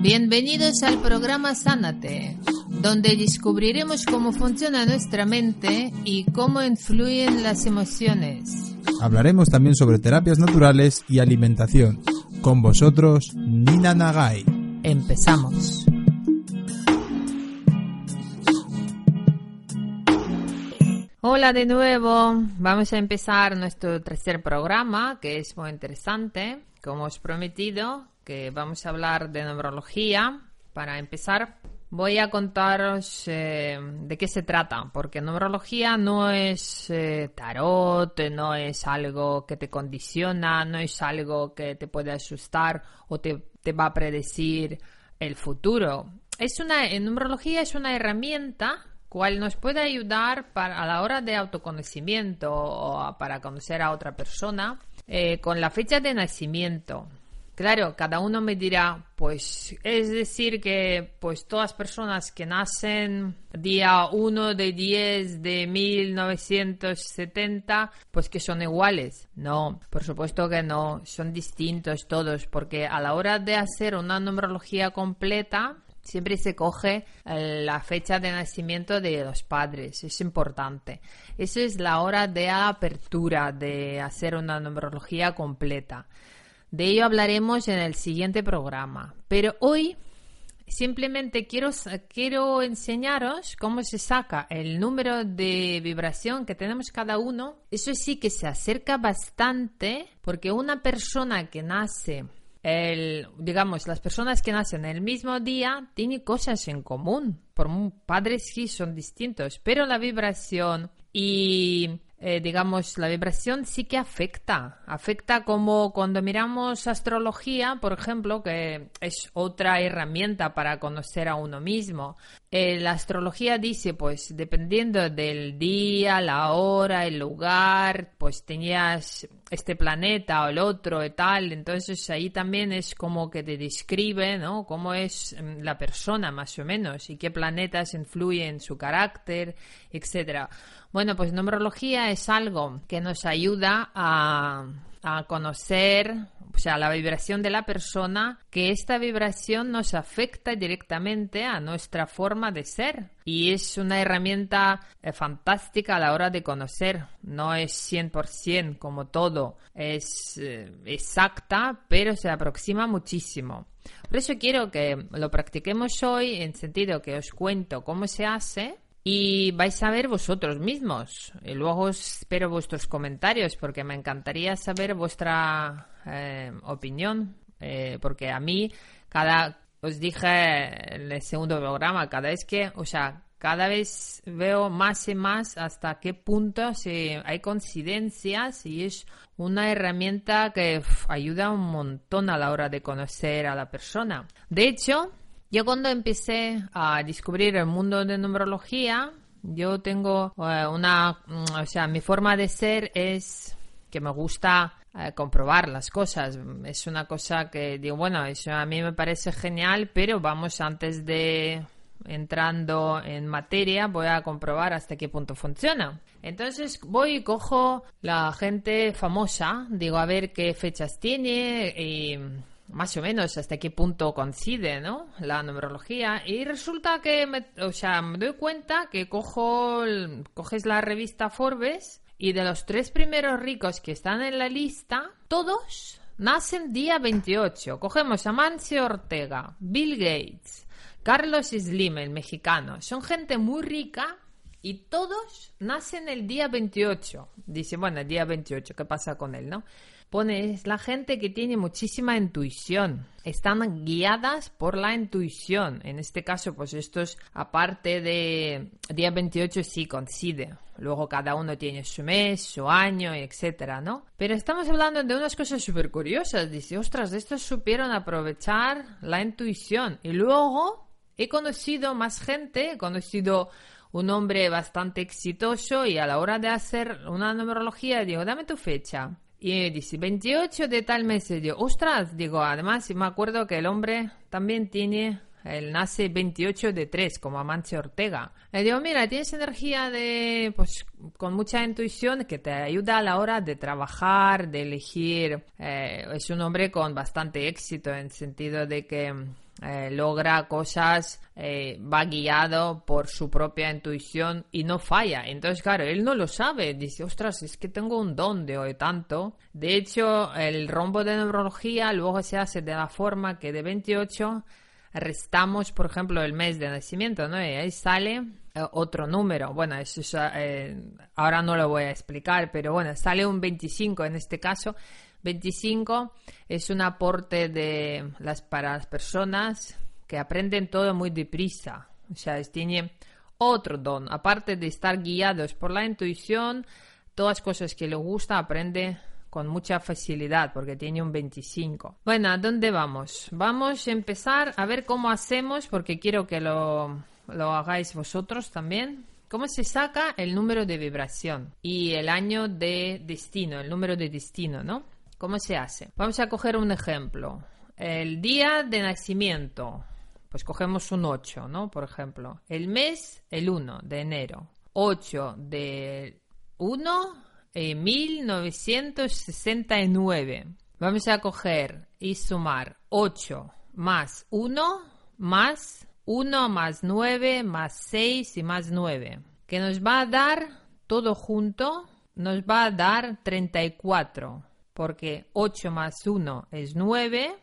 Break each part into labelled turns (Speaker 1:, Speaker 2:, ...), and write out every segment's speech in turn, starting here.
Speaker 1: Bienvenidos al programa Sánate, donde descubriremos cómo funciona nuestra mente y cómo influyen las emociones.
Speaker 2: Hablaremos también sobre terapias naturales y alimentación. Con vosotros, Nina Nagai.
Speaker 1: Empezamos. Hola de nuevo, vamos a empezar nuestro tercer programa que es muy interesante. Como os prometido, que vamos a hablar de numerología. Para empezar, voy a contaros eh, de qué se trata, porque numerología no es eh, tarot, no es algo que te condiciona, no es algo que te puede asustar o te, te va a predecir el futuro. Es una, en numerología es una herramienta cual nos puede ayudar para, a la hora de autoconocimiento o para conocer a otra persona eh, con la fecha de nacimiento. Claro, cada uno me dirá, pues es decir que pues todas personas que nacen día 1 de 10 de 1970, pues que son iguales. No, por supuesto que no, son distintos todos, porque a la hora de hacer una numerología completa, siempre se coge eh, la fecha de nacimiento de los padres, es importante. Eso es la hora de apertura de hacer una numerología completa. De ello hablaremos en el siguiente programa. Pero hoy simplemente quiero, quiero enseñaros cómo se saca el número de vibración que tenemos cada uno. Eso sí que se acerca bastante porque una persona que nace el, digamos, las personas que nacen el mismo día tienen cosas en común. Por padres sí son distintos, pero la vibración y eh, digamos, la vibración sí que afecta. Afecta como cuando miramos astrología, por ejemplo, que es otra herramienta para conocer a uno mismo. Eh, la astrología dice, pues, dependiendo del día, la hora, el lugar, pues tenías este planeta o el otro y tal. Entonces ahí también es como que te describe, ¿no? Cómo es mm, la persona, más o menos, y qué planetas influyen en su carácter, etcétera. Bueno, pues numerología es algo que nos ayuda a, conocer, o sea, la vibración de la persona, que esta vibración nos afecta directamente a nuestra forma de ser. Y es una herramienta eh, fantástica a la hora de conocer. No es 100% como todo, es eh, exacta, pero se aproxima muchísimo. Por eso quiero que lo practiquemos hoy en sentido que os cuento cómo se hace y vais a ver vosotros mismos. Y luego espero vuestros comentarios porque me encantaría saber vuestra eh, opinión. Eh, porque a mí, cada, os dije en el segundo programa, cada vez que, o sea, cada vez veo más y más hasta qué punto si hay coincidencias y es una herramienta que ayuda un montón a la hora de conocer a la persona. De hecho, yo cuando empecé a descubrir el mundo de numerología, yo tengo eh, una, mm, o sea, mi forma de ser es que me gusta eh, comprobar las cosas. Es una cosa que digo, bueno, eso a mí me parece genial, pero vamos antes de entrando en materia, voy a comprobar hasta qué punto funciona. Entonces voy y cojo la gente famosa, digo a ver qué fechas tiene y más o menos hasta qué punto coincide, ¿no? La numerología. Y resulta que, me, o sea, me doy cuenta que cojo, coges la revista Forbes y de los tres primeros ricos que están en la lista, todos nacen día 28. Cogemos a Mancio Ortega, Bill Gates, Carlos Slim, el mexicano. Son gente muy rica y todos nacen el día 28. Dice, bueno, el día 28, ¿qué pasa con él, no? Pone, es la gente que tiene muchísima intuición. Están guiadas por la intuición. En este caso, pues estos, aparte de día 28, sí coincide. Luego cada uno tiene su mes, su año, etcétera, ¿no? Pero estamos hablando de unas cosas súper curiosas. Dice, ostras, estos supieron aprovechar la intuición. Y luego he conocido más gente, he conocido un hombre bastante exitoso y a la hora de hacer una numerología digo, dame tu fecha. Y dice, 28 de tal mes. Y digo, ostras, digo, además me acuerdo que el hombre también tiene, él nace 28 de 3, como Amancio Ortega. Le digo, mira, tienes energía de, pues, con mucha intuición que te ayuda a la hora de trabajar, de elegir. Eh, es un hombre con bastante éxito en sentido de que eh, logra cosas, eh, va guiado por su propia intuición y no falla. Entonces, claro, él no lo sabe. Dice, ostras, es que tengo un don de hoy tanto. De hecho, el rombo de neurología luego se hace de la forma que de 28 restamos, por ejemplo, el mes de nacimiento, ¿no? Y ahí sale eh, otro número. Bueno, eso ahora no lo voy a explicar, pero bueno, sale un 25 en este caso 25 es un aporte de las, para las personas que aprenden todo muy deprisa. O sea, tiene otro don. Aparte de estar guiados por la intuición, todas cosas que le gusta aprende con mucha facilidad porque tiene un 25. Bueno, ¿a dónde vamos? Vamos a empezar a ver cómo hacemos porque quiero que lo, lo hagáis vosotros también. ¿Cómo se saca el número de vibración y el año de destino, el número de destino, ¿no? ¿Cómo se hace? Vamos a coger un ejemplo. El día de nacimiento, pues cogemos un 8, ¿no? Por ejemplo. El mes, el 1 de enero. 8 de 1 en 1969. Vamos a coger y sumar 8 más 1 más 1 más 9 más 6 y más 9. Que nos va a dar todo junto, nos va a dar 34 porque 8 más 1 es 9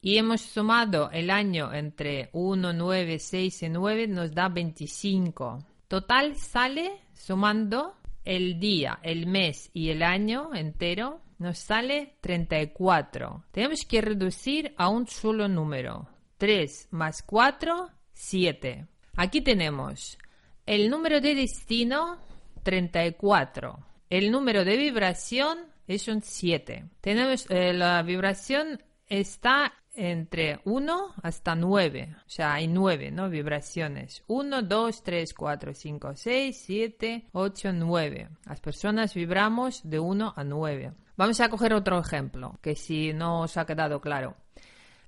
Speaker 1: y hemos sumado el año entre 1, 9, 6 y 9 nos da 25. Total sale sumando el día, el mes y el año entero nos sale 34. Tenemos que reducir a un solo número. 3 más 4, 7. Aquí tenemos el número de destino 34. El número de vibración un 7. Tenemos eh, la vibración está entre 1 hasta 9. O sea, hay 9, ¿no? Vibraciones. 1, 2, 3, 4, 5, 6, 7, 8, 9. Las personas vibramos de 1 a 9. Vamos a coger otro ejemplo, que si no os ha quedado claro.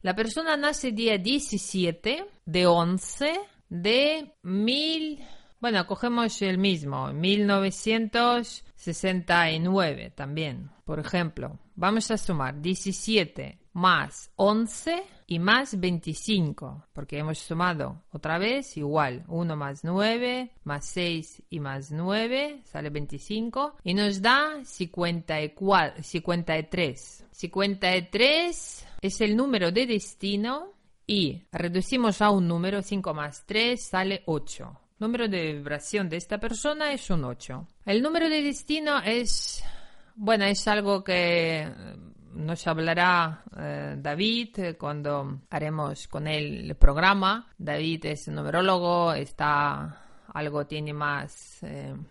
Speaker 1: La persona nace día 17 de 11 de 1000... Bueno, cogemos el mismo, 1969 también. Por ejemplo, vamos a sumar 17 más 11 y más 25, porque hemos sumado otra vez igual, 1 más 9, más 6 y más 9, sale 25, y nos da 54, 53. 53 es el número de destino y reducimos a un número, 5 más 3 sale 8 número de vibración de esta persona es un 8. El número de destino es, bueno, es algo que eh, nos hablará eh, David eh, cuando haremos con él el programa. David es numerólogo, está algo tiene más,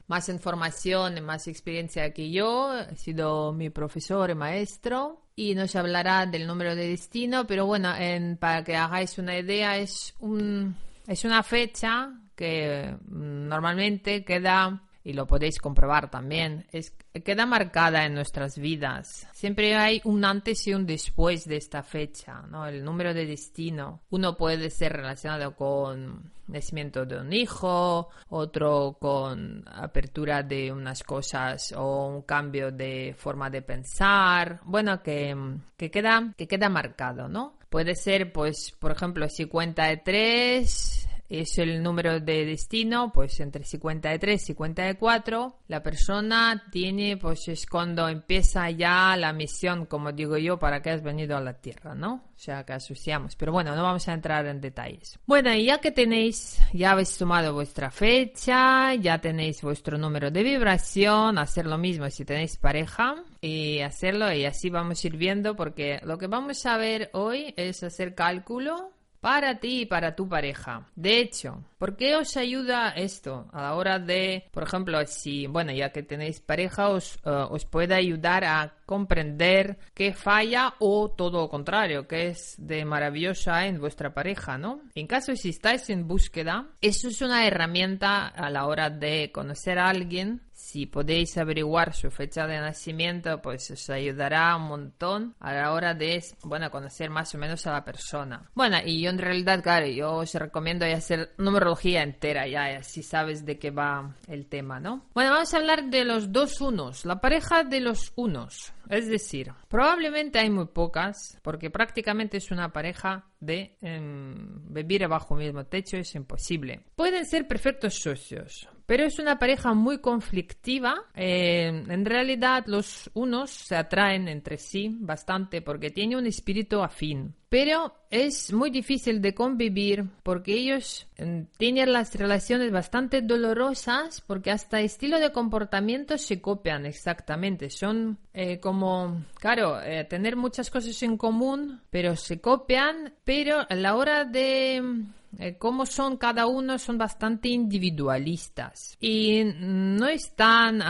Speaker 1: más información, más experiencia que yo. Ha sido mi profesor y maestro y nos hablará del número de destino. Pero bueno, para que hagáis una idea, es, un, es una fecha que mm, normalmente queda, y lo podéis comprobar también, es, queda marcada en nuestras vidas. Siempre hay un antes y un después de esta fecha, ¿no? El número de destino. Uno puede ser relacionado con nacimiento de un hijo, otro con apertura de unas cosas o un cambio de forma de pensar. Bueno, que, que queda, que queda marcado, ¿no? Puede ser, pues, por ejemplo, 53 es el número de destino, pues entre 53 y 54, la persona tiene, pues es cuando empieza ya la misión, como digo yo, para que has venido a la Tierra, ¿no? O sea, que asociamos. Pero bueno, no vamos a entrar en detalles. Bueno, y ya que tenéis, ya habéis tomado vuestra fecha, ya tenéis vuestro número de vibración, hacer lo mismo si tenéis pareja y hacerlo y así vamos a ir viendo porque lo que vamos a ver hoy es hacer cálculo para ti y para tu pareja. De hecho, ¿por qué os ayuda esto a la hora de, por ejemplo, si, bueno, ya que tenéis pareja, os, eh, os puede ayudar a comprender qué falla o todo lo contrario, que es de maravillosa en vuestra pareja, ¿no? En caso si estáis en búsqueda, eso es una herramienta a la hora de conocer a alguien si podéis averiguar su fecha de nacimiento, pues os ayudará un montón a la hora de, bueno, conocer más o menos a la persona. Bueno, y yo en realidad, claro, yo os recomiendo hacer numerología entera, ya, si sabes de qué va el tema, ¿no? Bueno, vamos a hablar de los dos unos, la pareja de los unos. Es decir, probablemente hay muy pocas, porque prácticamente es una pareja de em, vivir bajo el mismo techo, es imposible. Pueden ser perfectos socios, pero es una pareja muy conflictiva. Eh, en realidad los unos se atraen entre sí bastante porque tienen un espíritu afín. Pero es muy difícil de convivir porque ellos em, tienen las relaciones bastante dolorosas porque hasta estilo de comportamiento se copian exactamente. Son eh, como, claro, eh, tener muchas cosas en común, pero se copian, pero a la hora de eh, cómo son cada uno son bastante individualistas y no están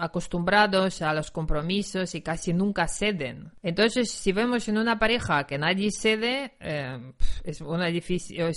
Speaker 1: acostumbrados a los compromisos y casi nunca ceden. Entonces, si vemos en una pareja que nadie cede, eh, es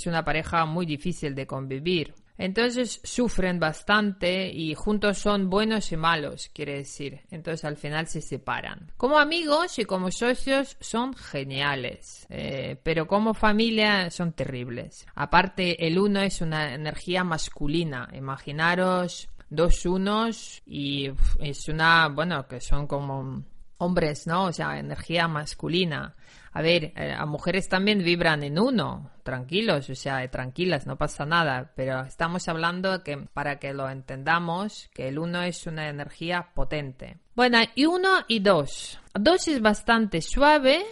Speaker 1: una pareja muy difícil de convivir. Entonces sufren bastante y juntos son buenos y malos, quiere decir. Entonces al final se separan. Como amigos y como socios son geniales, eh, pero como familia son terribles. Aparte, el uno es una energía masculina. Imaginaros dos unos y es una, bueno, que son como hombres, ¿no? O sea, energía masculina. A ver, eh, a mujeres también vibran en uno, tranquilos, o sea, tranquilas, no pasa nada, pero estamos hablando que para que lo entendamos, que el uno es una energía potente. Bueno, y uno y dos. Dos es bastante suave,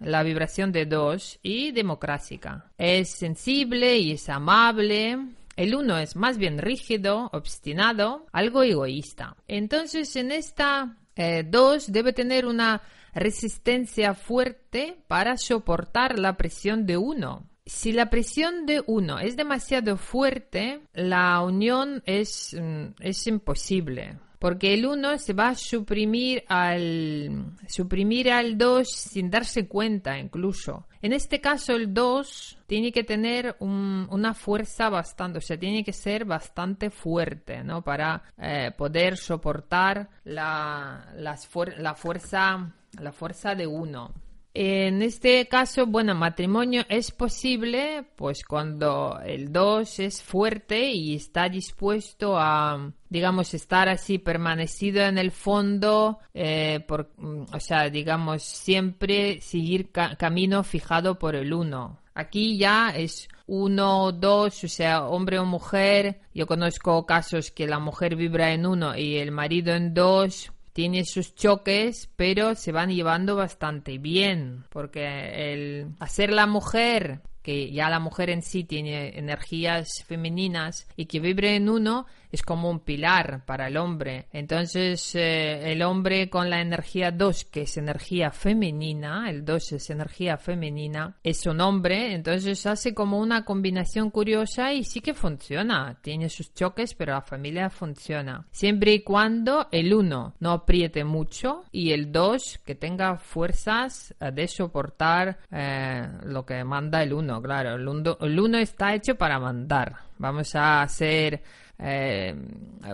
Speaker 1: la vibración de dos, y democrática. Es sensible y es amable, el uno es más bien rígido, obstinado, algo egoísta. Entonces, en esta eh, dos debe tener una resistencia fuerte para soportar la presión de uno. Si la presión de uno es demasiado fuerte, la unión es, mm, es imposible porque el 1 se va a suprimir al suprimir al 2 sin darse cuenta incluso. En este caso el 2 tiene que tener una fuerza bastante, o sea, tiene que ser bastante fuerte, ¿no? Para eh, poder soportar la, la fuerza la fuerza de uno. En este caso, bueno, matrimonio es posible pues cuando el 2 es fuerte y está dispuesto a, digamos, estar así permanecido en el fondo, eh, mm, o sea, digamos, siempre seguir camino fijado por el 1. Aquí ya es uno, dos, o sea, hombre o mujer. Yo conozco casos que la mujer vibra en uno y el marido en dos tiene sus choques, pero se van llevando bastante bien, porque el hacer la mujer que ya la mujer en sí tiene energías femeninas y que vibre en uno, es como un pilar para el hombre. Entonces, eh, el hombre con la energía 2, que es energía femenina, el 2 es energía femenina, es un hombre, entonces hace como una combinación curiosa y sí que funciona. Tiene sus choques, pero la familia funciona. Siempre y cuando el 1 no apriete mucho y el 2 que tenga fuerzas de soportar eh, lo que manda el 1, claro. El 1 está hecho para mandar. Vamos a hacer eh,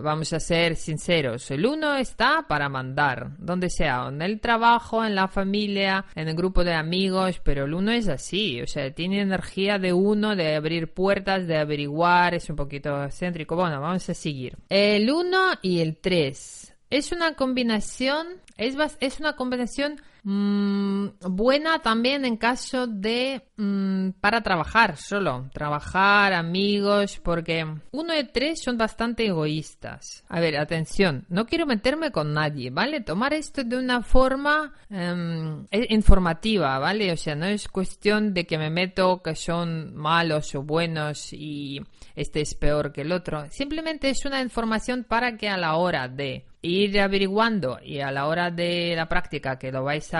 Speaker 1: vamos a ser sinceros, el uno está para mandar, donde sea, en el trabajo, en la familia, en el grupo de amigos, pero el uno es así, o sea, tiene energía de uno, de abrir puertas, de averiguar, es un poquito céntrico. Bueno, vamos a seguir. El uno y el tres. Es una combinación, es, es una combinación Mm, buena también en caso de mm, para trabajar solo, trabajar, amigos, porque uno de tres son bastante egoístas. A ver, atención, no quiero meterme con nadie, ¿vale? Tomar esto de una forma em, e, informativa, ¿vale? O sea, no es cuestión de que me meto que son malos o buenos y este es peor que el otro. Simplemente es una información para que a la hora de ir averiguando y a la hora de la práctica que lo vais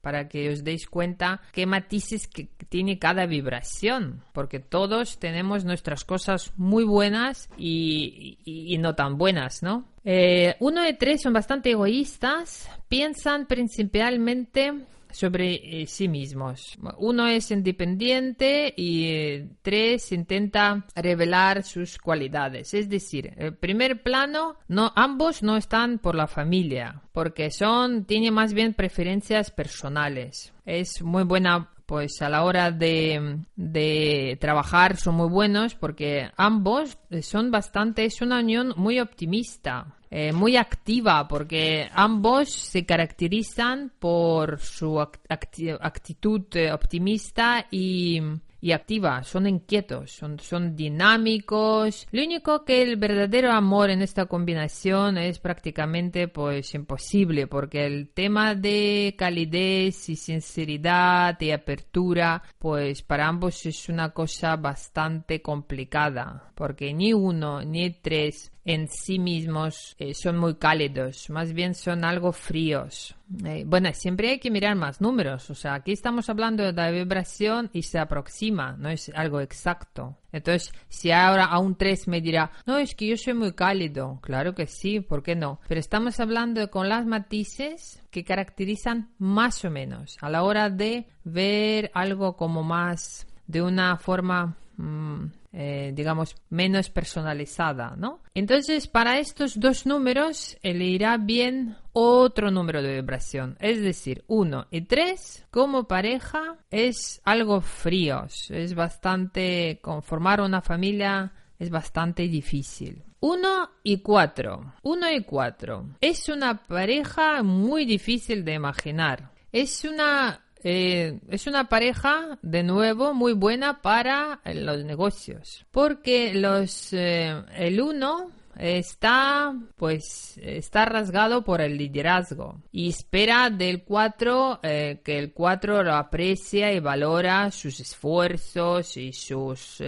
Speaker 1: para que os deis cuenta qué matices que tiene cada vibración porque todos tenemos nuestras cosas muy buenas y, no tan buenas, ¿no? Eh, uno de tres son bastante egoístas, piensan principalmente sobre eh, sí mismos. Uno es independiente y eh, tres intenta revelar sus cualidades. Es decir, el primer plano, no, ambos no están por la familia, porque son, tiene más bien preferencias personales. Es muy buena pues a la hora de, de, trabajar son muy buenos porque ambos son bastante, es una unión muy optimista. Eh, muy activa porque ambos se caracterizan por su actitud eh, optimista y y activa, son inquietos, son, son dinámicos. Lo único que el verdadero amor en esta combinación es prácticamente pues imposible porque el tema de calidez y sinceridad y apertura pues para ambos es una cosa bastante complicada porque ni uno ni tres en sí mismos eh, son muy cálidos, más bien son algo fríos. Eh, bueno, siempre hay que mirar más números, o sea, aquí estamos hablando de la vibración y se aproxima, no es algo exacto. Entonces, si ahora a un 3 me dirá, no, es que yo soy muy cálido, claro que sí, ¿por qué no? Pero estamos hablando con las matices que caracterizan más o menos a la hora de ver algo como más de una forma... Mm, eh, digamos, menos personalizada, ¿no? Entonces, para estos dos números, le irá bien otro número de vibración, es decir, 1 y 3 como pareja es algo fríos, es bastante, conformar una familia es bastante difícil. 1 y 4. 1 y 4. Es una pareja muy difícil de imaginar. Es una eh, es una pareja, de nuevo, muy buena para los negocios. Porque los, eh, el uno está pues está rasgado por el liderazgo y espera del 4 eh, que el 4 lo aprecia y valora sus esfuerzos y sus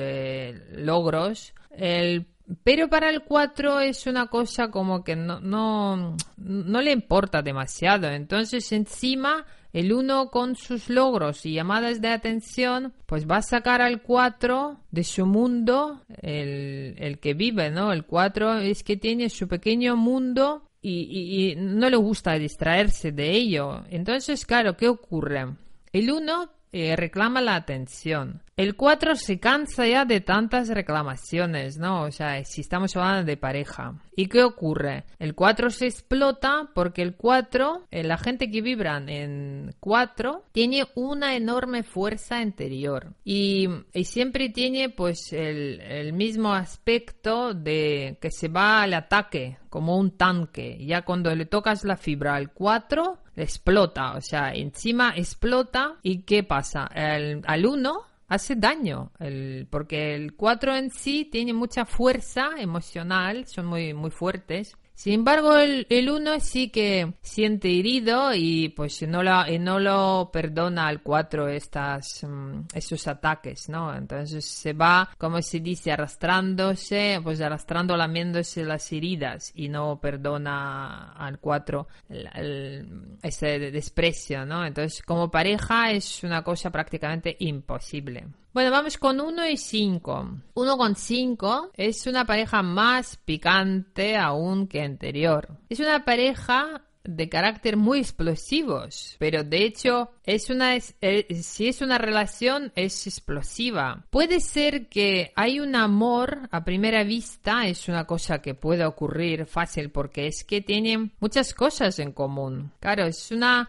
Speaker 1: logros el pero para el 4 es una cosa como que no, no, no le importa demasiado. Entonces encima el 1 con sus logros y llamadas de atención pues va a sacar al 4 de su mundo, el, el que vive, ¿no? El 4 es que tiene su pequeño mundo y, y, no le gusta distraerse de ello. Entonces, claro, ¿qué ocurre? El 1 eh, reclama la atención. El 4 se cansa ya de tantas reclamaciones, ¿no? O sea, si estamos hablando de pareja. ¿Y qué ocurre? El 4 se explota porque el 4, eh, la gente que vibran en 4, tiene una enorme fuerza interior. Y, siempre tiene pues el, mismo aspecto de que se va al ataque como un tanque. Ya cuando le tocas la fibra al 4, explota. O sea, encima explota. ¿Y qué pasa? Al 1 hace daño, el, porque el 4 en sí tiene mucha fuerza emocional, son muy, muy fuertes. Sin embargo, el, uno sí que siente herido y pues no lo, no lo perdona al 4 estas, mm, esos ataques, ¿no? Entonces se va, como se dice, arrastrándose, pues arrastrando, lamiéndose las heridas y no perdona al 4 ese desprecio, ¿no? Entonces como pareja es una cosa prácticamente imposible. Bueno, vamos con 1 y 5. 1 con 5 es una pareja más picante aún que anterior. Es una pareja de carácter muy explosivos, pero de hecho es una eh, si es una relación es explosiva. Puede ser que hay un amor a primera vista, es una cosa que puede ocurrir fácil porque es que tienen muchas cosas en común. Claro, es una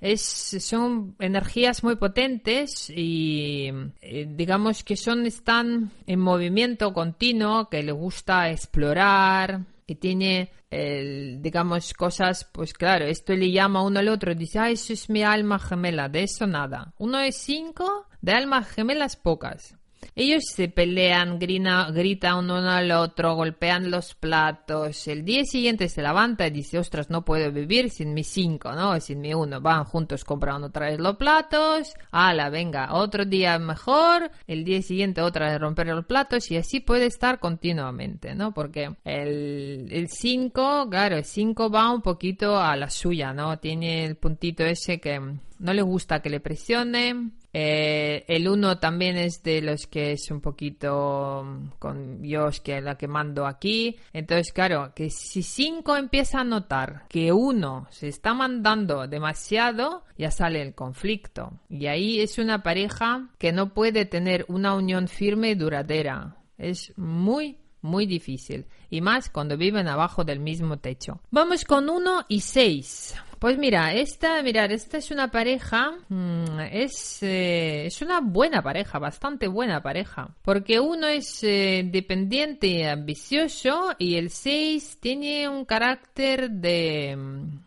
Speaker 1: es, son energías muy potentes y eh, digamos que son están en movimiento continuo, que le gusta explorar, y tiene, digamos, cosas, pues claro, esto le llama uno al otro, dice, ah, eso es mi alma gemela, de eso nada. Uno es cinco, de almas gemelas pocas. Ellos se pelean, grina, gritan uno al otro, golpean los platos. El día siguiente se levanta y dice, ostras, no puedo vivir sin mi cinco, ¿no? Sin mi uno. Van juntos comprando otra vez los platos. Ala, venga, otro día mejor. El día siguiente otra vez romper los platos y así puede estar continuamente, ¿no? Porque el cinco, claro, el cinco va un poquito a la suya, ¿no? Tiene el puntito ese que no le gusta que le presione. Eh, el uno también es de los que es un poquito mm, con Dios que la que mando aquí. Entonces, claro, que si cinco empieza a notar que uno se está mandando demasiado, ya sale el conflicto. Y ahí es una pareja que no puede tener una unión firme y duradera. Es muy, muy difícil. Y más cuando viven abajo del mismo techo. Vamos con uno y seis. Pues mira, esta, mirar, esta es una pareja, mm, es, eh, es una buena pareja, bastante buena pareja, porque uno es eh, dependiente y ambicioso y el 6 tiene un carácter de,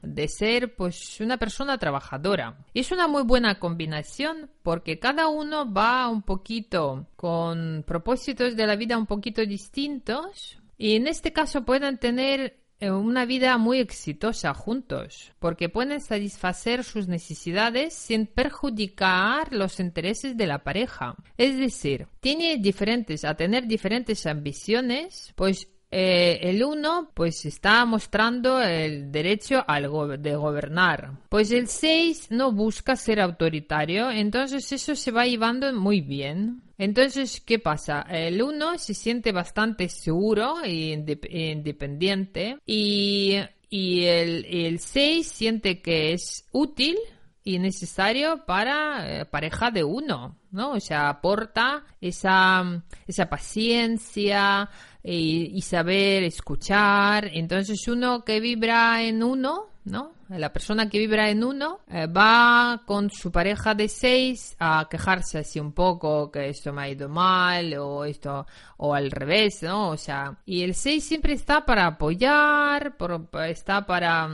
Speaker 1: de ser pues una persona trabajadora. Es una muy buena combinación porque cada uno va un poquito con propósitos de la vida un poquito distintos y en este caso pueden tener una vida muy exitosa juntos, porque pueden satisfacer sus necesidades sin perjudicar los intereses de la pareja. Es decir, tiene diferentes, a tener diferentes ambiciones, pues eh, el uno pues está mostrando el derecho de gobernar. Pues el 6 no busca ser autoritario, entonces eso se va llevando muy bien. Entonces, ¿qué pasa? El 1 se siente bastante seguro e independiente y, y el 6 siente que es útil y necesario para eh, pareja de uno, ¿no? O sea, aporta esa, esa paciencia y, y saber escuchar. Entonces, uno que vibra en uno, ¿no? La persona que vibra en uno eh, va con su pareja de seis a quejarse así un poco que esto me ha ido mal o esto o al revés, ¿no? O sea, y el seis siempre está para apoyar, está para,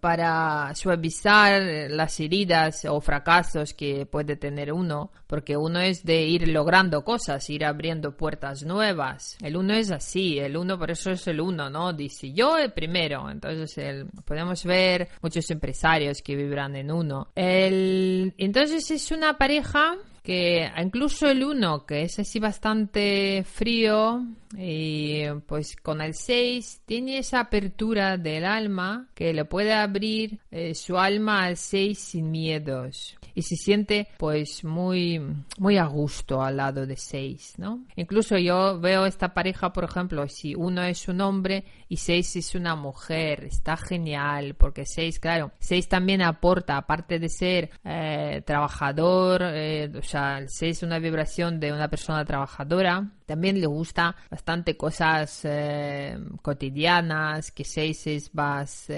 Speaker 1: para suavizar las heridas o fracasos que puede tener uno, porque uno es de ir logrando cosas, ir abriendo puertas nuevas. El uno es así, el uno por eso es el uno, ¿no? Dice yo el primero, entonces podemos ver empresarios que vibran en uno. El, entonces es una pareja que incluso el uno, que es así bastante frío, y pues con el 6 tiene esa apertura del alma que le puede abrir eh, su alma al 6 sin miedos y se siente pues muy muy a gusto al lado de 6, ¿no? Incluso yo veo esta pareja, por ejemplo, si uno es un hombre y 6 es una mujer, está genial porque 6, claro, 6 también aporta, aparte de ser eh, trabajador, eh, o sea, el 6 es una vibración de una persona trabajadora, también le gusta bastante cosas eh, cotidianas, que seis es más...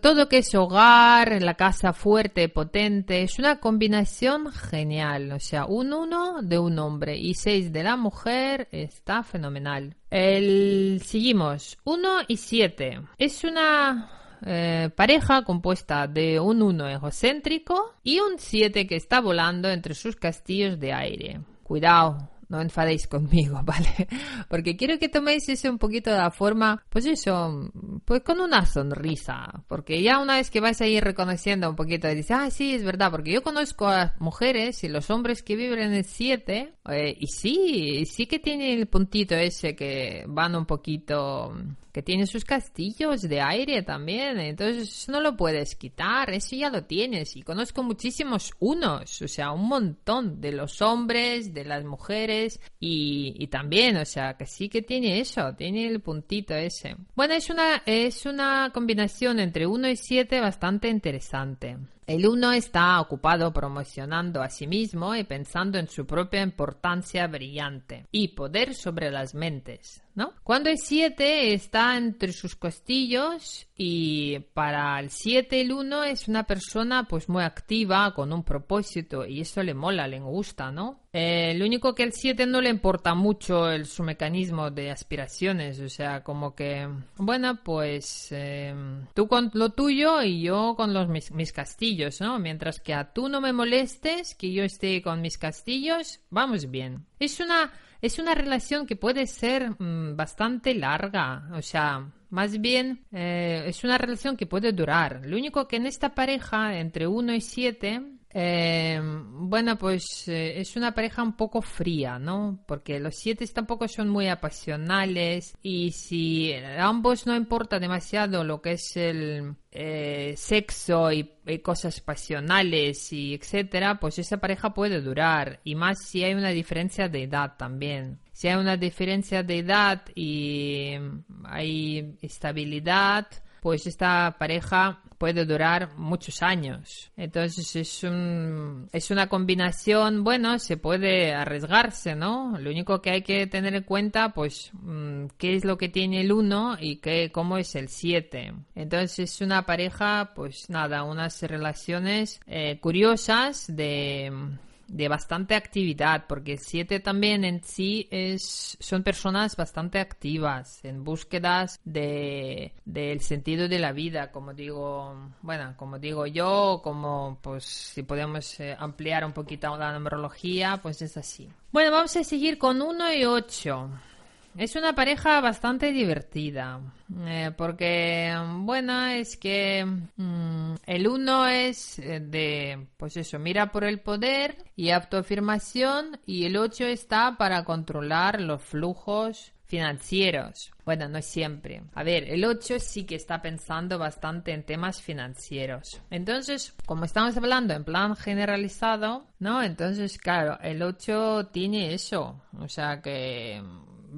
Speaker 1: Todo que es hogar, la casa fuerte, potente, es una combinación genial. O sea, un uno de un hombre y seis de la mujer está fenomenal. El, seguimos, uno y siete. Es una eh, pareja compuesta de un uno egocéntrico y un siete que está volando entre sus castillos de aire. Cuidado, no enfadéis conmigo, ¿vale? Porque quiero que toméis eso un poquito de la forma, pues eso, pues con una sonrisa, porque ya una vez que vais a ir reconociendo un poquito, dice, ah, sí, es verdad, porque yo conozco a las mujeres y los hombres que viven en el 7, eh, y sí, sí que tiene el puntito ese que van un poquito que tiene sus castillos de aire también, entonces no lo puedes quitar, eso ya lo tienes. Y conozco muchísimos unos, o sea, un montón de los hombres, de las mujeres y, también, o sea, que sí que tiene eso, tiene el puntito ese. Bueno, es una, es una combinación entre 1 y 7 bastante interesante. El uno está ocupado promocionando a sí mismo y pensando en su propia importancia brillante y poder sobre las mentes, ¿no? Cuando el 7 está entre sus costillos y para el 7 el 1 es una persona pues muy activa, con un propósito y eso le mola, le gusta, ¿no? Eh, lo único que al 7 no le importa mucho el, su mecanismo de aspiraciones, o sea, como que, bueno, pues eh, tú con lo tuyo y yo con los, mis, castillos, ¿no? Mientras que a tú no me molestes, que yo esté con mis castillos, vamos bien. Es una, es una relación que puede ser mmm, bastante larga, o sea, más bien eh, es una relación que puede durar. Lo único que en esta pareja, entre 1 y 7, eh, bueno, pues eh, es una pareja un poco fría, ¿no? Porque los siete tampoco son muy apasionales y si a ambos no importa demasiado lo que es el eh, sexo y, y, cosas pasionales y etcétera, pues esa pareja puede durar y más si hay una diferencia de edad también. Si hay una diferencia de edad y hay estabilidad, pues esta pareja puede durar muchos años. Entonces es, un, es una combinación, bueno, se puede arriesgarse, ¿no? Lo único que hay que tener en cuenta, pues, mm, qué es lo que tiene el 1 y qué, cómo es el 7. Entonces es una pareja, pues nada, unas relaciones eh, curiosas de de bastante actividad, porque el 7 también en sí es, son personas bastante activas en búsquedas de, del sentido de la vida, como digo, bueno, como digo yo, como pues si podemos eh, ampliar un poquito la numerología, pues es así. Bueno, vamos a seguir con 1 y 8. Es una pareja bastante divertida, eh, porque, bueno, es que mm, el uno es eh, de, pues eso, mira por el poder y autoafirmación, y el ocho está para controlar los flujos financieros. Bueno, no siempre. A ver, el 8 sí que está pensando bastante en temas financieros. Entonces, como estamos hablando en plan generalizado, ¿no? Entonces, claro, el 8 tiene eso. O sea que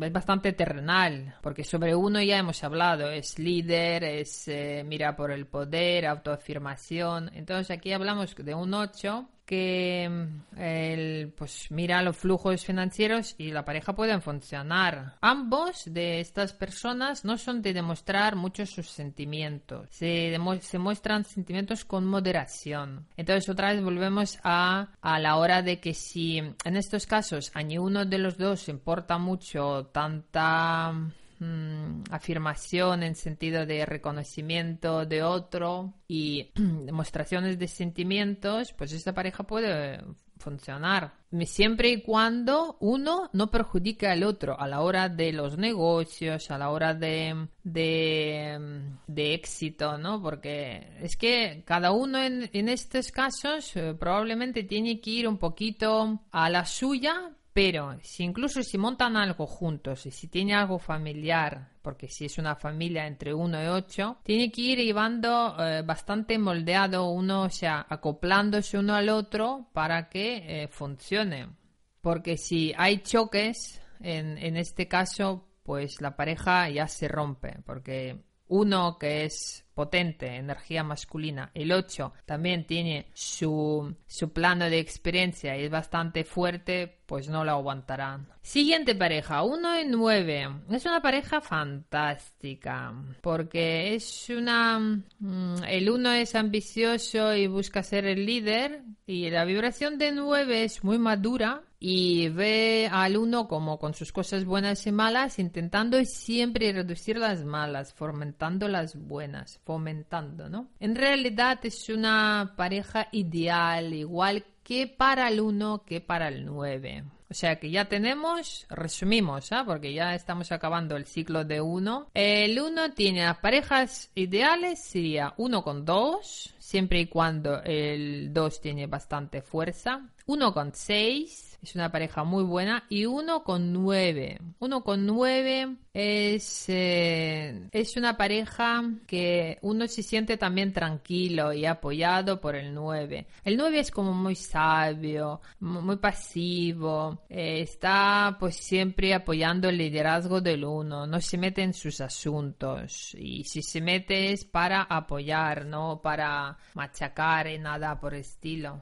Speaker 1: es bastante terrenal, porque sobre uno ya hemos hablado, es líder, es eh, mira por el poder, autoafirmación. Entonces aquí hablamos de un 8 que mm, el, pues mira los flujos financieros y la pareja pueden funcionar. Ambos de estas personas no son de demostrar muchos sus sentimientos, se, se muestran sentimientos con moderación. Entonces otra vez volvemos a, a la hora de que si en estos casos a ni uno de los dos importa mucho tanta Mm, afirmación en sentido de reconocimiento de otro y demostraciones de sentimientos, pues esta pareja puede funcionar. Siempre y cuando uno no perjudique al otro a la hora de los negocios, a la hora de, de, de éxito, ¿no? Porque es que cada uno en, en estos casos eh, probablemente tiene que ir un poquito a la suya pero si incluso si montan algo juntos y si tiene algo familiar, porque si es una familia entre uno y ocho, tiene que ir llevando eh, bastante moldeado uno, o sea, acoplándose uno al otro para que eh, funcione. Porque si hay choques, en este caso, pues la pareja ya se rompe, porque uno que es potente, energía masculina. El 8 también tiene su, su plano de experiencia y es bastante fuerte, pues no lo aguantarán. Siguiente pareja, 1 y 9. Es una pareja fantástica porque es una... Mm, el 1 es ambicioso y busca ser el líder y la vibración de 9 es muy madura y ve al uno como con sus cosas buenas y malas, intentando siempre reducir las malas, fomentando las buenas fomentando, ¿no? En realidad es una pareja ideal, igual que para el 1 que para el 9. O sea que ya tenemos, resumimos, ¿ah? porque ya estamos acabando el ciclo de 1. El 1 tiene las parejas ideales, sería 1 con 2, siempre y cuando el 2 tiene bastante fuerza. 1 con 6, es una pareja muy buena. Y uno con nueve. Uno con nueve es, eh, es una pareja que uno se siente también tranquilo y apoyado por el nueve. El nueve es como muy sabio, muy pasivo. Eh, está pues siempre apoyando el liderazgo del uno. No se mete en sus asuntos. Y si se mete es para apoyar, no para machacar y nada por estilo.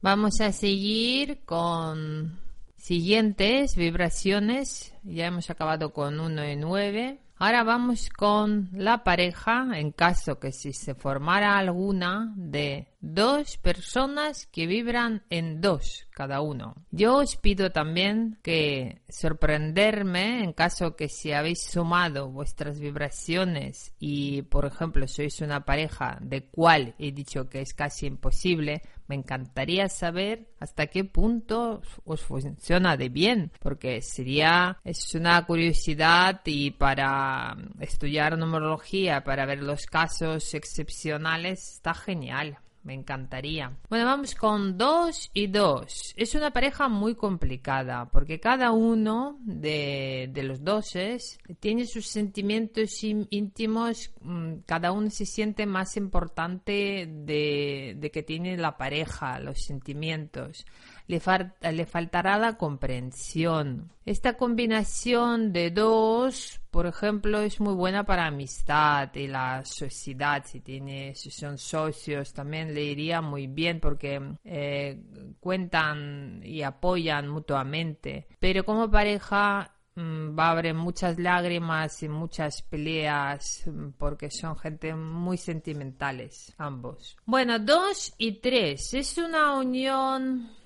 Speaker 1: Vamos a seguir con siguientes vibraciones. Ya hemos acabado con 1 y 9. Ahora vamos con la pareja, en caso que si se formara alguna de dos personas que vibran en dos cada uno. Yo os pido también que sorprenderme en caso que si habéis sumado vuestras vibraciones y por ejemplo sois una pareja de cual he dicho que es casi imposible, me encantaría saber hasta qué punto os funciona de bien, porque sería, es una curiosidad y para estudiar numerología, para ver los casos excepcionales, está genial. Me encantaría. Bueno, vamos con dos y dos. Es una pareja muy complicada porque cada uno de, los doses tiene sus sentimientos íntimos. Mm, cada uno se siente más importante de, de que tiene la pareja, los sentimientos le, faltará la comprensión. Esta combinación de dos, por ejemplo, es muy buena para amistad y la sociedad. Si, tiene, si son socios, también le iría muy bien porque eh, cuentan y apoyan mutuamente. Pero como pareja mm, va a haber muchas lágrimas y muchas peleas mm, porque son gente muy sentimentales ambos. Bueno, dos y tres es una unión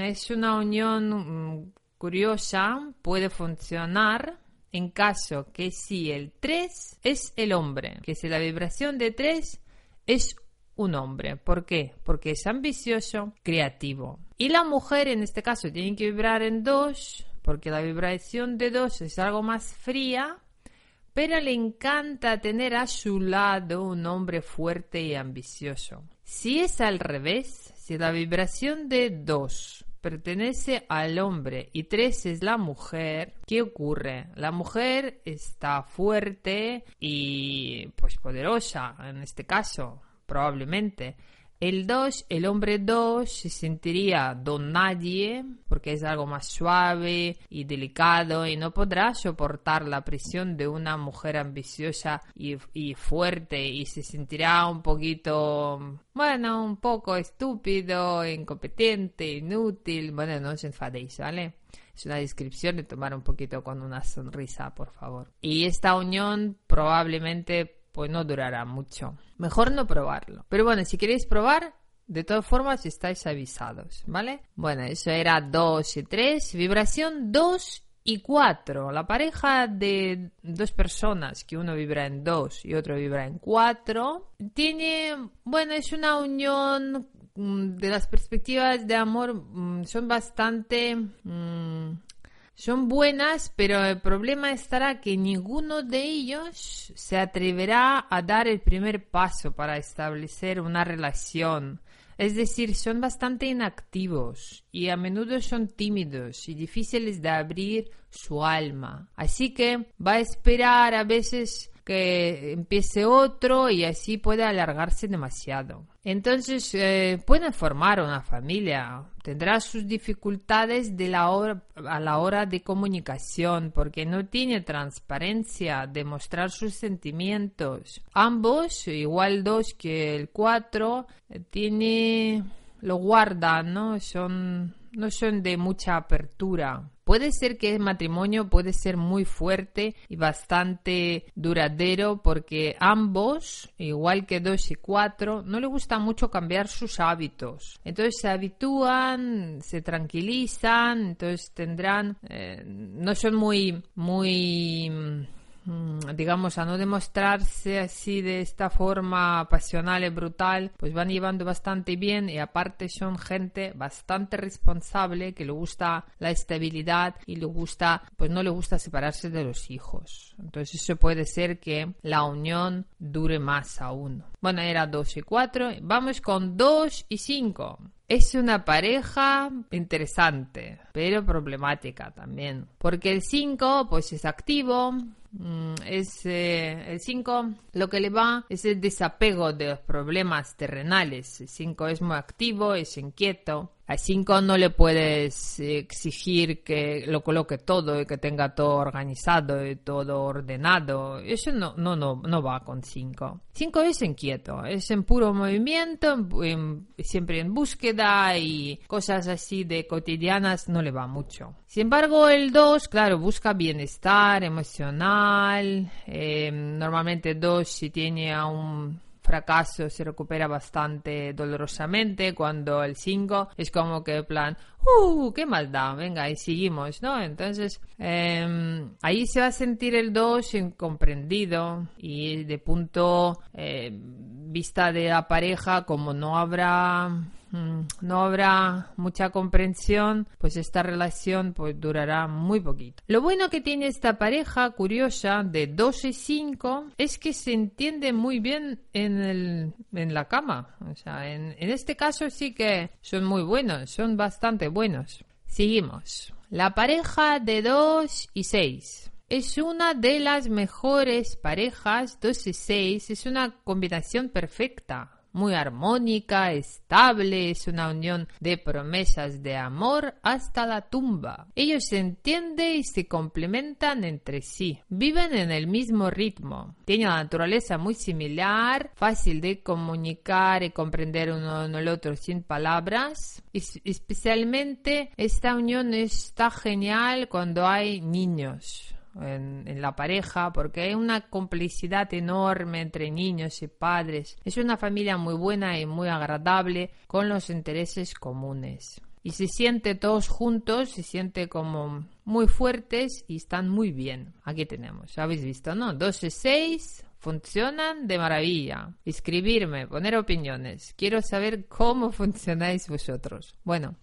Speaker 1: es una unión mm, curiosa, puede funcionar en caso que si el 3 es el hombre, que si la vibración de 3 es un hombre. ¿Por qué? Porque es ambicioso, creativo. Y la mujer en este caso tiene que vibrar en 2, porque la vibración de 2 es algo más fría, pero le encanta tener a su lado un hombre fuerte y ambicioso. Si es al revés, si la vibración de 2 pertenece al hombre y 3 es la mujer, ¿qué ocurre? La mujer está fuerte y pues poderosa en este caso, probablemente. El 2, el hombre 2 se sentiría don nadie porque es algo más suave y delicado y no podrá soportar la presión de una mujer ambiciosa y, y fuerte y se sentirá un poquito, bueno, un poco estúpido, incompetente, inútil. Bueno, no os enfadéis, ¿vale? Es una descripción de tomar un poquito con una sonrisa, por favor. Y esta unión probablemente pues no durará mucho. Mejor no probarlo. Pero bueno, si queréis probar, de todas formas estáis avisados, ¿vale? Bueno, eso era 2 y 3. Vibración 2 y 4. La pareja de dos personas, que uno vibra en 2 y otro vibra en 4, tiene, bueno, es una unión mm, de las perspectivas de amor, mm, son bastante... Mm, son buenas, pero el problema estará que ninguno de ellos se atreverá a dar el primer paso para establecer una relación. Es decir, son bastante inactivos y a menudo son tímidos y difíciles de abrir su alma. Así que va a esperar a veces que empiece otro y así puede alargarse demasiado. Entonces eh, puede formar una familia, tendrá sus dificultades de la a la hora de comunicación porque no tiene transparencia de mostrar sus sentimientos. Ambos, igual dos que el cuatro, eh, tiene lo guardan, ¿no? Son no son de mucha apertura. Puede ser que el matrimonio puede ser muy fuerte y bastante duradero porque ambos, igual que dos y cuatro, no le gusta mucho cambiar sus hábitos. Entonces se habitúan, se tranquilizan, entonces tendrán, eh, no son muy, muy digamos, a no demostrarse así de esta forma pasional y brutal, pues van llevando bastante bien y aparte son gente bastante responsable que le gusta la estabilidad y le gusta, pues no le gusta separarse de los hijos. Entonces eso puede ser que la unión dure más aún. Bueno, era 2 y 4. Vamos con 2 y 5. Es una pareja interesante, pero problemática también. Porque el 5 pues es activo, Mm, es eh, el 5 lo que le va es el desapego de los problemas terrenales. El 5 es muy activo, es inquieto. Al 5 no le puedes exigir que lo coloque todo y que tenga todo organizado y todo ordenado. Eso no, no, no, no va con 5. 5 es inquieto, es en puro movimiento, siempre en búsqueda y cosas así de cotidianas no le va mucho. Sin embargo, el 2, claro, busca bienestar emocional. Eh, normalmente 2 si tiene un fracaso se recupera bastante dolorosamente cuando el 5 es como que plan, ¡uh! ¡Qué maldad! Venga, y seguimos, ¿no? Entonces, em, ahí se va a sentir el 2 incomprendido y de punto eh, vista de la pareja, como no habrá no habrá mucha comprensión, pues esta relación pues durará muy poquito. Lo bueno que tiene esta pareja curiosa de 2 y 5 es que se entiende muy bien en, el, en la cama. O sea, en, en este caso sí que son muy buenos, son bastante buenos. Seguimos. La pareja de 2 y 6 es una de las mejores parejas. 2 y 6 es una combinación perfecta muy armónica, estable, es una unión de promesas de amor hasta la tumba. Ellos se entienden y se complementan entre sí, viven en el mismo ritmo, tienen la naturaleza muy similar, fácil de comunicar y comprender uno en el otro sin palabras. especialmente esta unión está genial cuando hay niños en, la pareja, porque hay una complicidad enorme entre niños y padres. Es una familia muy buena y muy agradable con los intereses comunes. Y se siente todos juntos, se siente como muy fuertes y están muy bien. Aquí tenemos, habéis visto, ¿no? 12, 6, funcionan de maravilla. Escribirme, poner opiniones. Quiero saber cómo funcionáis vosotros. Bueno,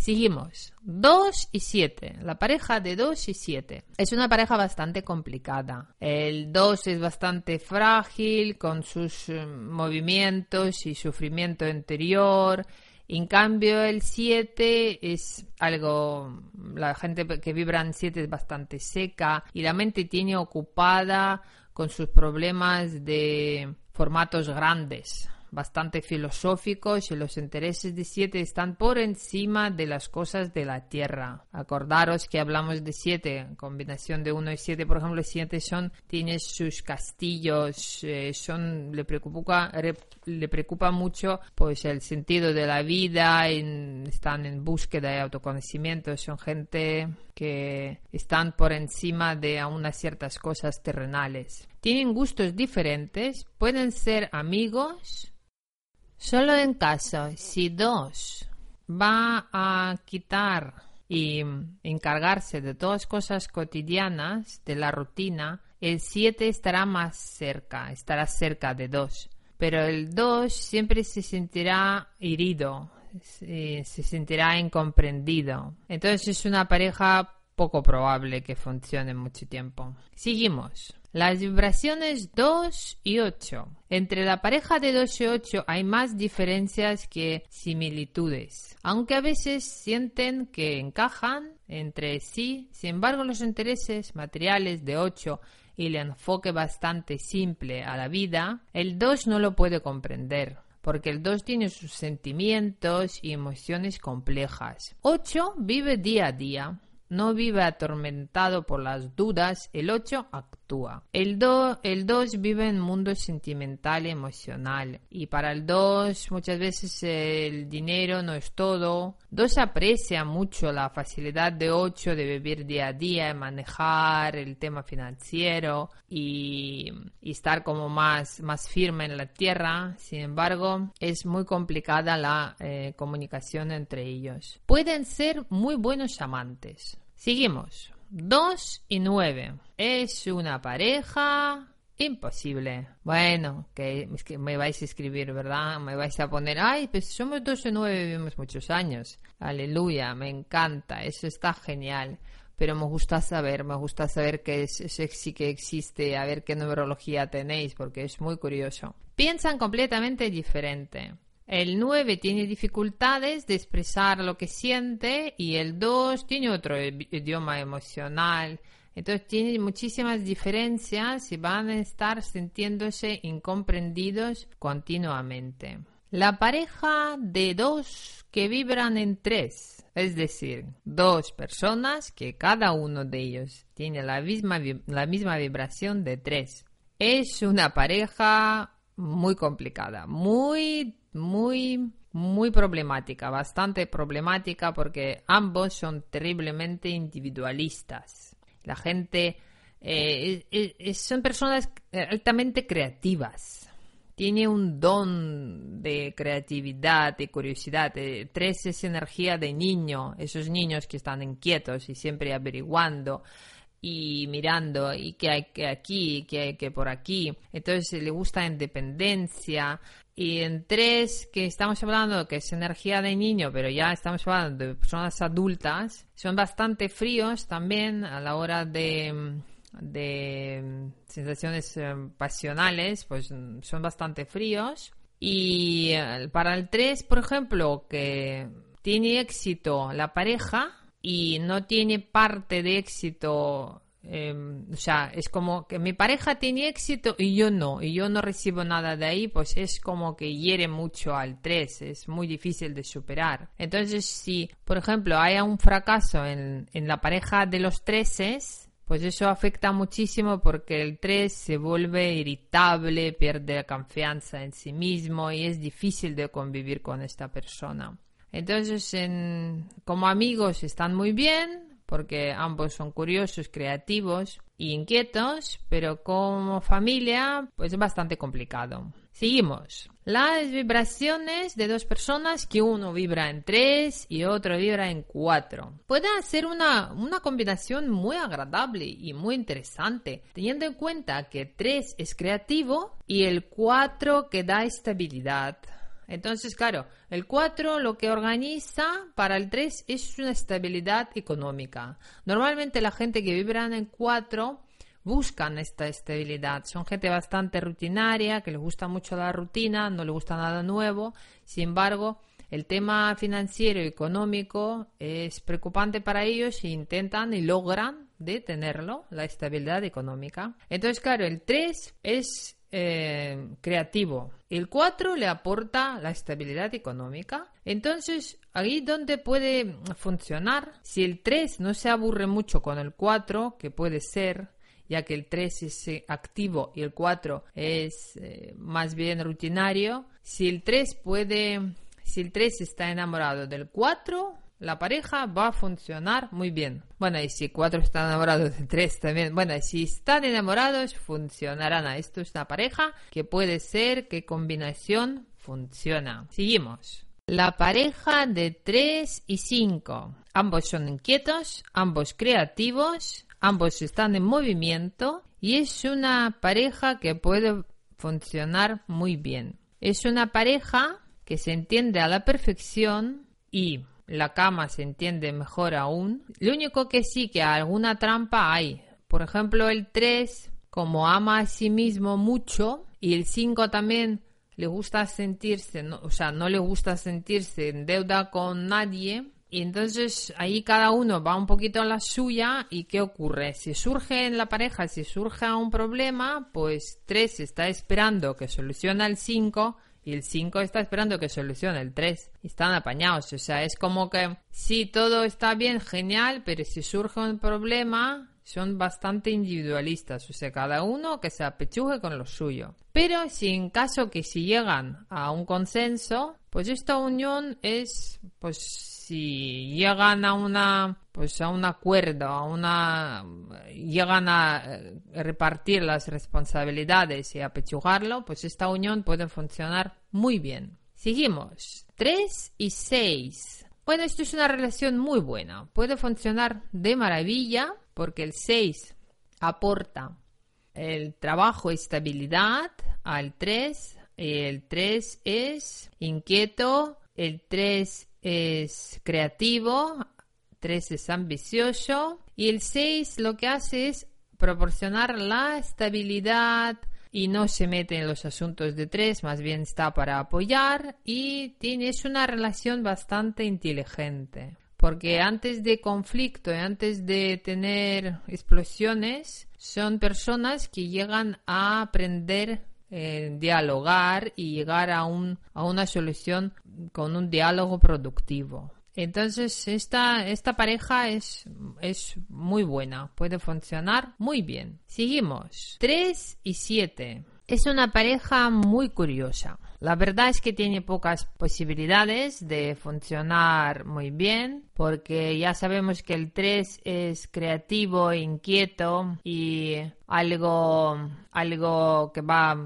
Speaker 1: Seguimos. 2 y 7. La pareja de 2 y 7. Es una pareja bastante complicada. El 2 es bastante frágil con sus eh, movimientos y sufrimiento interior. En cambio, el 7 es algo. La gente que vibra en 7 es bastante seca y la mente tiene ocupada con sus problemas de formatos grandes bastante filosóficos y los intereses de siete están por encima de las cosas de la tierra. Acordaros que hablamos de siete, combinación de uno y siete, por ejemplo, siete son, tiene sus castillos, eh, son, le preocupa, le preocupa mucho pues el sentido de la vida, están en búsqueda de autoconocimiento, son gente que están por encima de unas ciertas cosas terrenales. Tienen gustos diferentes, pueden ser amigos, Solo en caso, si dos va a quitar y encargarse de todas cosas cotidianas, de la rutina, el 7 estará más cerca, estará cerca de 2. Pero el 2 siempre se sentirá herido, se, se sentirá incomprendido. Entonces es una pareja poco probable que funcione mucho tiempo. Seguimos. Las vibraciones 2 y 8. Entre la pareja de 2 y 8 hay más diferencias que similitudes, aunque a veces sienten que encajan entre sí. Sin embargo, los intereses materiales de 8 y el enfoque bastante simple a la vida, el 2 no lo puede comprender porque el 2 tiene sus sentimientos y emociones complejas. 8 vive día a día, no vive atormentado por las dudas, el 8 actúa. El 2 el dos vive en un mundo sentimental y emocional. Y para el 2 muchas veces el dinero no es todo. 2 aprecia mucho la facilidad de 8 de vivir día a día, manejar el tema financiero y, estar como más, más firme en la tierra. Sin embargo, es muy complicada la eh, comunicación entre ellos. Pueden ser muy buenos amantes Seguimos. 2 y 9. Es una pareja imposible. Bueno, que, me vais a escribir, ¿verdad? Me vais a poner, ay, pues somos 2 y 9, vivimos muchos años. Aleluya, me encanta, eso está genial. Pero me gusta saber, me gusta saber que es, que existe, a ver qué numerología tenéis, porque es muy curioso. Piensan completamente diferente. El 9 tiene dificultades de expresar lo que siente y el 2 tiene otro idioma emocional. Entonces tiene muchísimas diferencias y van a estar sintiéndose incomprendidos continuamente. La pareja de dos que vibran en tres, es decir, dos personas que cada uno de ellos tiene la misma, la misma vibración de tres. Es una pareja muy complicada, muy, muy, muy problemática, bastante problemática porque ambos son terriblemente individualistas. La gente eh, son personas altamente creativas. Tiene un don de creatividad, de curiosidad. tres es energía de niño, esos niños que están inquietos y siempre averiguando y mirando y que hay que aquí que hay que por aquí. Entonces le gusta independencia. Y en tres, que estamos hablando que es energía de niño, pero ya estamos hablando de personas adultas, son bastante fríos también a la hora de, de sensaciones eh, pasionales, pues son bastante fríos. Y eh, para el tres, por ejemplo, que tiene éxito la pareja, y no tiene parte de éxito, em, o sea, es como que mi pareja tiene éxito y yo no, y yo no recibo nada de ahí, pues es como que hiere mucho al 3, es muy difícil de superar. Entonces, si, por ejemplo, hay un fracaso en, en la pareja de los 13, pues eso afecta muchísimo porque el 3 se vuelve irritable, pierde la confianza en sí mismo y es difícil de convivir con esta persona. Entonces, como amigos están muy bien, porque ambos son curiosos, creativos e inquietos, pero como familia, pues es bastante complicado. Seguimos. Las vibraciones de dos personas que uno vibra en tres y otro vibra en cuatro. Puede ser una, una combinación muy agradable y muy interesante, teniendo en cuenta que tres es creativo y el cuatro que da estabilidad. Entonces, claro, el 4 lo que organiza para el 3 es una estabilidad económica. Normalmente la gente que vibra en 4 buscan esta estabilidad. Son gente bastante rutinaria, que les gusta mucho la rutina, no les gusta nada nuevo. Sin embargo, el tema financiero y económico es preocupante para ellos e intentan y logran de tenerlo, la estabilidad económica. Entonces, claro, el 3 es eh, creativo. El 4 le aporta la estabilidad económica. Entonces, ahí donde puede funcionar, si el 3 no se aburre mucho con el 4, que puede ser, ya que el 3 es eh, activo y el 4 es eh, más bien rutinario, si el 3 puede, si el 3 está enamorado del 4, la pareja va a funcionar muy bien. Bueno, y si cuatro están enamorados de tres también. Bueno, y si están enamorados, funcionarán. Esto es una pareja que puede ser que combinación funciona. Seguimos. La pareja de tres y cinco. Ambos son inquietos, ambos creativos, ambos están en movimiento y es una pareja que puede funcionar muy bien. Es una pareja que se entiende a la perfección y la cama se entiende mejor aún. Lo único que sí que alguna trampa hay. Por ejemplo, el 3, como ama a sí mismo mucho, y el 5 también le gusta sentirse, o sea, no le gusta sentirse en deuda con nadie. Y entonces ahí cada uno va un poquito a la suya y ¿qué ocurre? Si surge en la pareja, si surge un problema, pues 3 está esperando que solucione el 5 y el 5 está esperando que solucione el 3. Están apañados, o sea, es como que si todo está bien, genial, pero si surge un problema, son bastante individualistas, o sea, cada uno que se apechuje con lo suyo. Pero si en caso que si llegan a un consenso, pues esta unión es, pues si llegan a una, pues a un acuerdo, a una, llegan a eh, repartir las responsabilidades y apechugarlo, pues esta unión puede funcionar muy bien. Seguimos. 3 y 6. Bueno, esto es una relación muy buena. Puede funcionar de maravilla porque el 6 aporta el trabajo y estabilidad al 3. El 3 es inquieto, el 3 es creativo, 3 es ambicioso y el 6 lo que hace es proporcionar la estabilidad y no se mete en los asuntos de 3, más bien está para apoyar y tienes una relación bastante inteligente. Porque antes de conflicto y antes de tener explosiones, son personas que llegan a aprender eh, dialogar y llegar a, un, a una solución con un diálogo productivo. Entonces, esta, esta pareja es, es muy buena, puede funcionar muy bien. Seguimos. 3 y 7. es una pareja muy curiosa. La verdad es que tiene pocas posibilidades de funcionar muy bien porque ya sabemos que el 3 es creativo, inquieto y algo, algo que va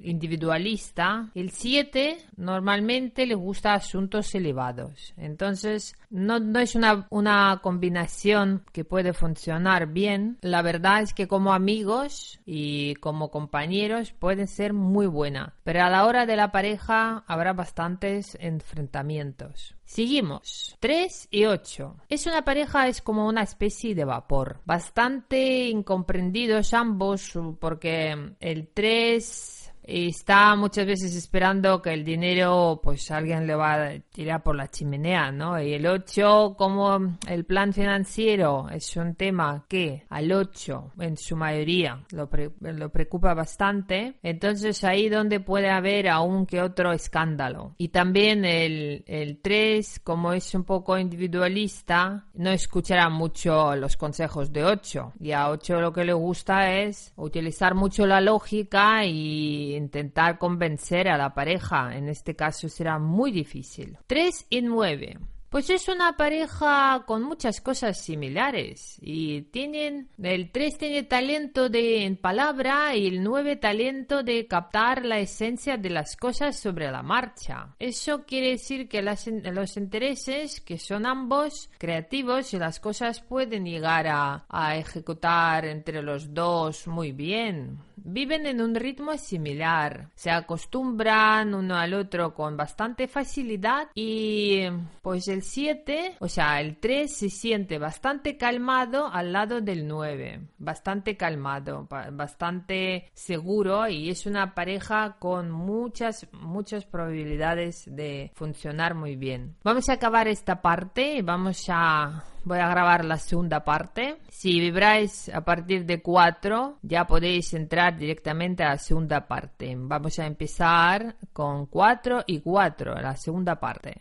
Speaker 1: individualista. El 7 normalmente le gusta asuntos elevados. Entonces, no, es una, una combinación que puede funcionar bien. La verdad es que como amigos y como compañeros pueden ser muy buena. Pero a la hora de la pareja habrá bastantes enfrentamientos. Seguimos. 3 y 8. Es una pareja, es como una especie de vapor. Bastante incomprendidos ambos porque el 3 y está muchas veces esperando que el dinero pues alguien le va a tirar por la chimenea, ¿no? Y el 8 como el plan financiero es un tema que al 8 en su mayoría lo, lo preocupa bastante, entonces ahí donde puede haber aún que otro escándalo. Y también el, el 3 como es un poco individualista no escuchará mucho los consejos de 8 y a 8 lo que le gusta es utilizar mucho la lógica y intentar convencer a la pareja. En este caso será muy difícil. 3 y 9. Pues es una pareja con muchas cosas similares y tienen el 3 tiene talento de en palabra y el 9 talento de captar la esencia de las cosas sobre la marcha. Eso quiere decir que los intereses que son ambos creativos y las cosas pueden llegar a, a ejecutar entre los dos muy bien viven en un ritmo similar, se acostumbran uno al otro con bastante facilidad y pues el 7, o sea, el 3 se siente bastante calmado al lado del 9, bastante calmado, bastante seguro y es una pareja con muchas, muchas probabilidades de funcionar muy bien. Vamos a acabar esta parte y vamos a voy a grabar la segunda parte. Si vibráis a partir de 4, ya podéis entrar directamente a la segunda parte. Vamos a empezar con 4 y 4, la segunda parte.